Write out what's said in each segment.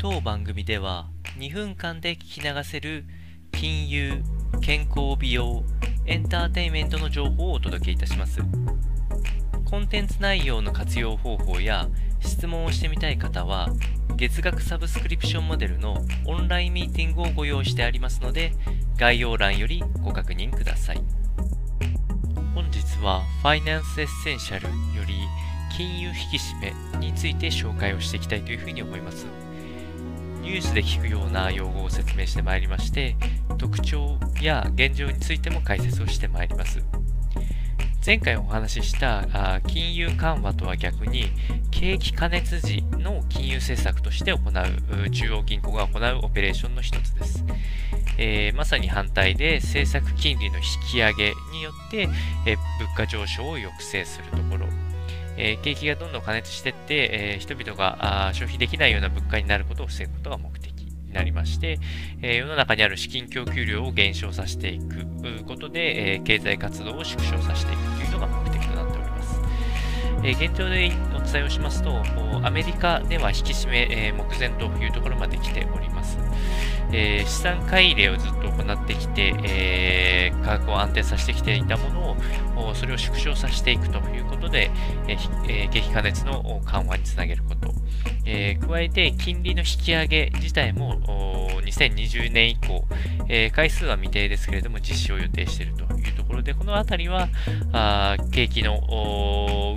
当番組では2分間で聞き流せる金融、健康美容、エンターテインメントの情報をお届けいたします。コンテンツ内容の活用方法や質問をしてみたい方は月額サブスクリプションモデルのオンラインミーティングをご用意してありますので概要欄よりご確認ください本日はファイナンスエッセンシャルより金融引き締めについて紹介をしていきたいというふうに思いますニュースで聞くような用語を説明してまいりまして特徴や現状についても解説をしてまいります。前回お話しした金融緩和とは逆に景気過熱時の金融政策として行う中央銀行が行うオペレーションの一つです、えー、まさに反対で政策金利の引き上げによって、え物価上昇を抑制するところ。えー、景気がどんどん加熱していって、えー、人々が消費できないような物価になることを防ぐことが目的になりまして、えー、世の中にある資金供給量を減少させていくことで、えー、経済活動を縮小させていくというのが目的となっております。えー、現状でお伝えをしますと、アメリカでは引き締め、え、目前というところまで来ております。えー、資産買い入れをずっと行ってきて、えー、価格を安定させてきていたものを、それを縮小させていくということで、えー、景気過熱の緩和につなげること。えー、加えて、金利の引き上げ自体も2020年以降、えー、回数は未定ですけれども、実施を予定しているというところで、このあたりは、あ景気の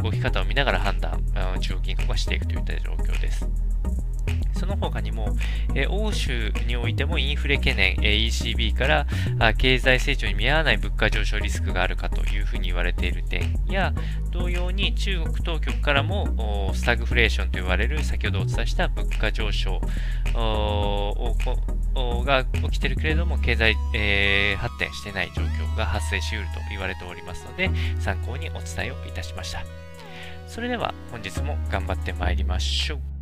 動き方を見ながら判断、中央銀行がしていくといった状況です。その他にも、え欧州においてもインフレ懸念、え ECB からあ経済成長に見合わない物価上昇リスクがあるかというふうに言われている点や、同様に中国当局からもスタグフレーションと言われる先ほどお伝えした物価上昇が起きているけれども、経済、えー、発展してない状況が発生しうると言われておりますので、参考にお伝えをいたしました。それでは本日も頑張ってまいりましょう。